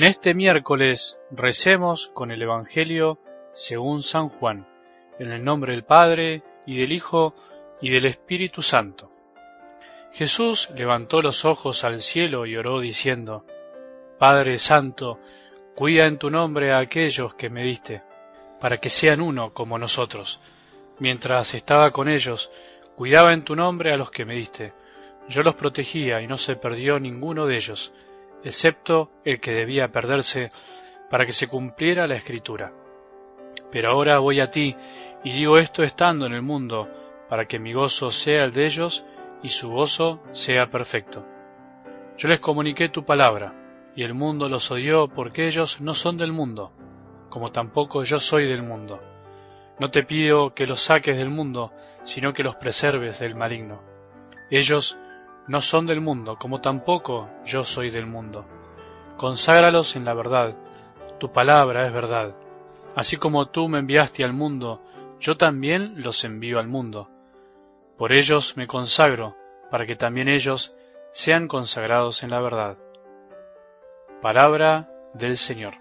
En este miércoles recemos con el Evangelio según San Juan, en el nombre del Padre, y del Hijo, y del Espíritu Santo. Jesús levantó los ojos al cielo y oró diciendo, Padre Santo, cuida en tu nombre a aquellos que me diste, para que sean uno como nosotros. Mientras estaba con ellos, cuidaba en tu nombre a los que me diste. Yo los protegía y no se perdió ninguno de ellos excepto el que debía perderse para que se cumpliera la escritura. Pero ahora voy a ti y digo esto estando en el mundo, para que mi gozo sea el de ellos y su gozo sea perfecto. Yo les comuniqué tu palabra, y el mundo los odió porque ellos no son del mundo, como tampoco yo soy del mundo. No te pido que los saques del mundo, sino que los preserves del maligno. Ellos no son del mundo, como tampoco yo soy del mundo. Conságralos en la verdad, tu palabra es verdad. Así como tú me enviaste al mundo, yo también los envío al mundo. Por ellos me consagro, para que también ellos sean consagrados en la verdad. Palabra del Señor.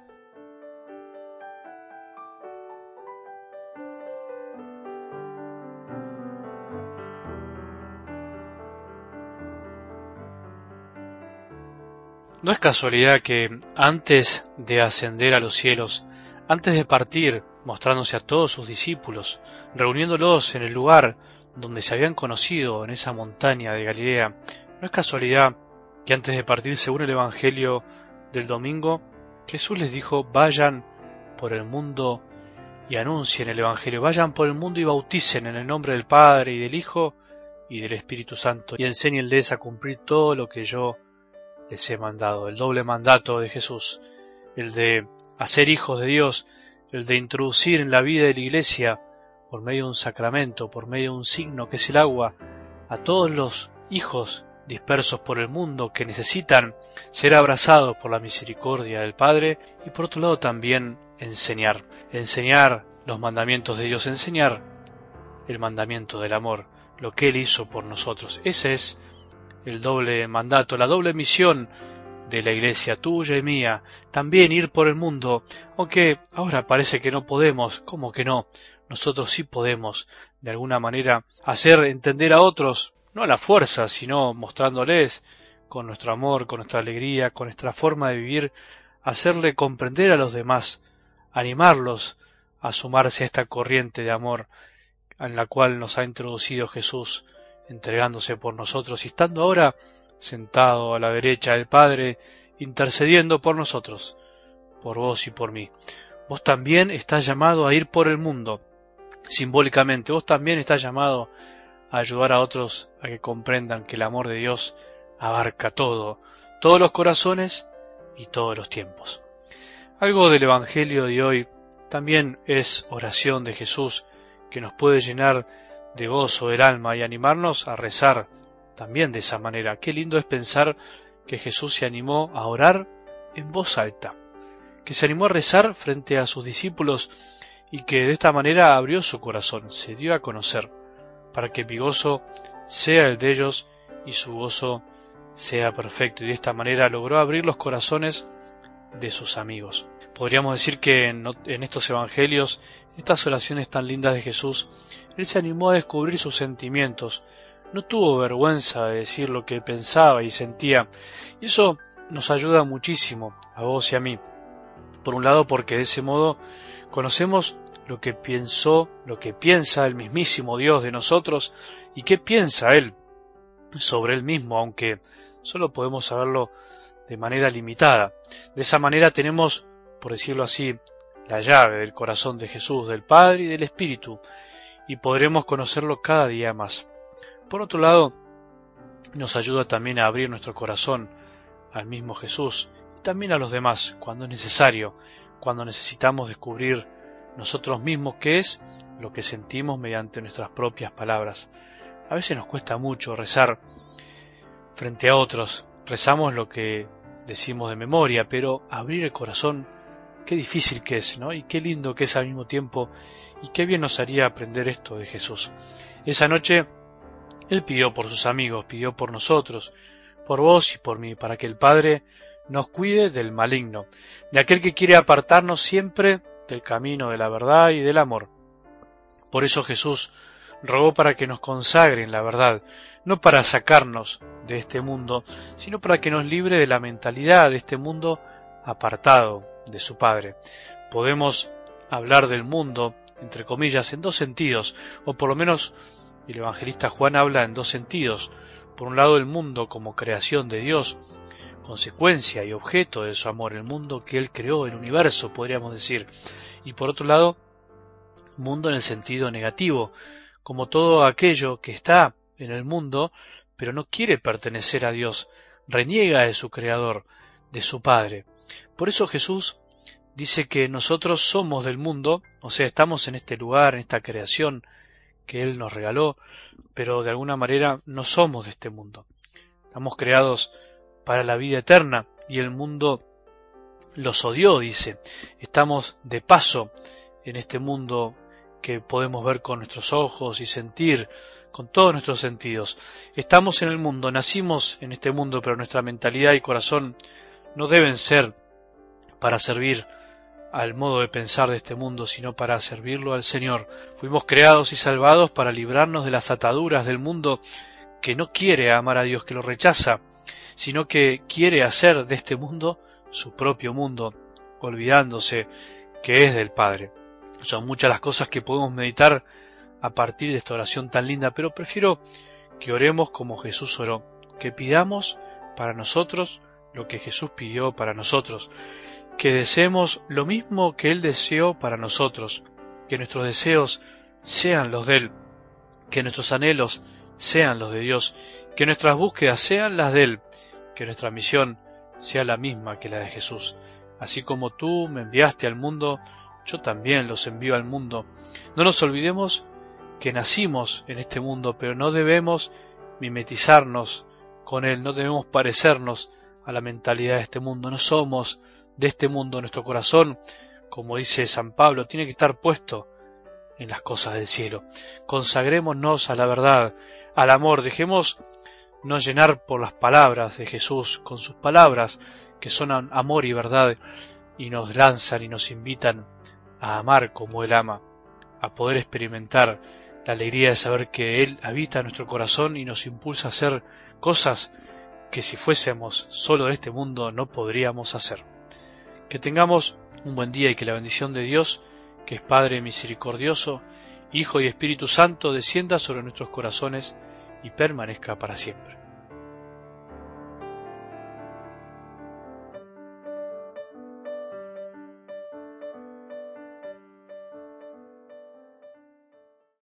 No es casualidad que antes de ascender a los cielos, antes de partir, mostrándose a todos sus discípulos, reuniéndolos en el lugar donde se habían conocido, en esa montaña de Galilea, no es casualidad que antes de partir, según el Evangelio del domingo, Jesús les dijo, vayan por el mundo y anuncien el Evangelio, vayan por el mundo y bauticen en el nombre del Padre y del Hijo y del Espíritu Santo, y enséñenles a cumplir todo lo que yo ese mandado, el doble mandato de Jesús, el de hacer hijos de Dios, el de introducir en la vida de la Iglesia, por medio de un sacramento, por medio de un signo que es el agua, a todos los hijos dispersos por el mundo que necesitan ser abrazados por la misericordia del Padre y por otro lado también enseñar, enseñar los mandamientos de Dios, enseñar el mandamiento del amor, lo que Él hizo por nosotros. Ese es el doble mandato, la doble misión de la iglesia tuya y mía, también ir por el mundo, aunque ahora parece que no podemos, ¿cómo que no? Nosotros sí podemos, de alguna manera, hacer entender a otros, no a la fuerza, sino mostrándoles con nuestro amor, con nuestra alegría, con nuestra forma de vivir, hacerle comprender a los demás, animarlos a sumarse a esta corriente de amor en la cual nos ha introducido Jesús entregándose por nosotros y estando ahora sentado a la derecha del Padre, intercediendo por nosotros, por vos y por mí. Vos también estás llamado a ir por el mundo, simbólicamente, vos también estás llamado a ayudar a otros a que comprendan que el amor de Dios abarca todo, todos los corazones y todos los tiempos. Algo del Evangelio de hoy también es oración de Jesús que nos puede llenar de gozo del alma y animarnos a rezar también de esa manera. Qué lindo es pensar que Jesús se animó a orar en voz alta, que se animó a rezar frente a sus discípulos y que de esta manera abrió su corazón, se dio a conocer, para que mi gozo sea el de ellos y su gozo sea perfecto, y de esta manera logró abrir los corazones de sus amigos. Podríamos decir que en, estos evangelios, en estas oraciones tan lindas de Jesús, Él se animó a descubrir sus sentimientos, no tuvo vergüenza de decir lo que pensaba y sentía, y eso nos ayuda muchísimo a vos y a mí. Por un lado porque de ese modo conocemos lo que pensó, lo que piensa el mismísimo Dios de nosotros y qué piensa Él sobre Él mismo, aunque solo podemos saberlo de manera limitada. De esa manera tenemos, por decirlo así, la llave del corazón de Jesús, del Padre y del Espíritu, y podremos conocerlo cada día más. Por otro lado, nos ayuda también a abrir nuestro corazón al mismo Jesús y también a los demás cuando es necesario, cuando necesitamos descubrir nosotros mismos qué es lo que sentimos mediante nuestras propias palabras. A veces nos cuesta mucho rezar frente a otros, rezamos lo que decimos de memoria, pero abrir el corazón, qué difícil que es, ¿no? Y qué lindo que es al mismo tiempo, y qué bien nos haría aprender esto de Jesús. Esa noche Él pidió por sus amigos, pidió por nosotros, por vos y por mí, para que el Padre nos cuide del maligno, de aquel que quiere apartarnos siempre del camino de la verdad y del amor. Por eso Jesús rogó para que nos consagren la verdad, no para sacarnos de este mundo, sino para que nos libre de la mentalidad de este mundo apartado de su Padre. Podemos hablar del mundo, entre comillas, en dos sentidos, o por lo menos el evangelista Juan habla en dos sentidos. Por un lado el mundo como creación de Dios, consecuencia y objeto de su amor, el mundo que Él creó, el universo, podríamos decir. Y por otro lado, mundo en el sentido negativo, como todo aquello que está en el mundo, pero no quiere pertenecer a Dios, reniega de su Creador, de su Padre. Por eso Jesús dice que nosotros somos del mundo, o sea, estamos en este lugar, en esta creación que Él nos regaló, pero de alguna manera no somos de este mundo. Estamos creados para la vida eterna y el mundo los odió, dice. Estamos de paso en este mundo que podemos ver con nuestros ojos y sentir con todos nuestros sentidos. Estamos en el mundo, nacimos en este mundo, pero nuestra mentalidad y corazón no deben ser para servir al modo de pensar de este mundo, sino para servirlo al Señor. Fuimos creados y salvados para librarnos de las ataduras del mundo que no quiere amar a Dios, que lo rechaza, sino que quiere hacer de este mundo su propio mundo, olvidándose que es del Padre. Son muchas las cosas que podemos meditar a partir de esta oración tan linda, pero prefiero que oremos como Jesús oró, que pidamos para nosotros lo que Jesús pidió para nosotros, que deseemos lo mismo que Él deseó para nosotros, que nuestros deseos sean los de Él, que nuestros anhelos sean los de Dios, que nuestras búsquedas sean las de Él, que nuestra misión sea la misma que la de Jesús. Así como tú me enviaste al mundo, yo también los envío al mundo. No nos olvidemos que nacimos en este mundo, pero no debemos mimetizarnos con él, no debemos parecernos a la mentalidad de este mundo, no somos de este mundo, nuestro corazón, como dice San Pablo, tiene que estar puesto en las cosas del cielo. Consagrémonos a la verdad, al amor, dejemos no llenar por las palabras de Jesús, con sus palabras que son amor y verdad, y nos lanzan y nos invitan a amar como Él ama, a poder experimentar la alegría de saber que Él habita nuestro corazón y nos impulsa a hacer cosas que si fuésemos solo de este mundo no podríamos hacer. Que tengamos un buen día y que la bendición de Dios, que es Padre misericordioso, Hijo y Espíritu Santo, descienda sobre nuestros corazones y permanezca para siempre.